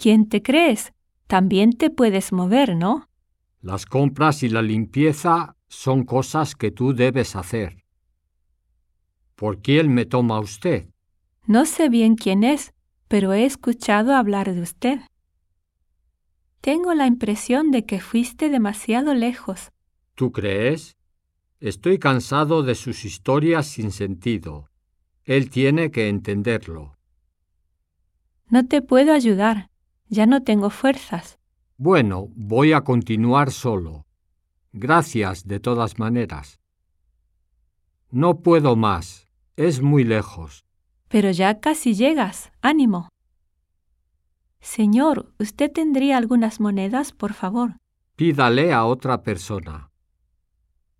¿Quién te crees? También te puedes mover, ¿no? Las compras y la limpieza son cosas que tú debes hacer. ¿Por quién me toma usted? No sé bien quién es, pero he escuchado hablar de usted. Tengo la impresión de que fuiste demasiado lejos. ¿Tú crees? Estoy cansado de sus historias sin sentido. Él tiene que entenderlo. No te puedo ayudar. Ya no tengo fuerzas. Bueno, voy a continuar solo. Gracias de todas maneras. No puedo más. Es muy lejos. Pero ya casi llegas. Ánimo. Señor, ¿usted tendría algunas monedas, por favor? Pídale a otra persona.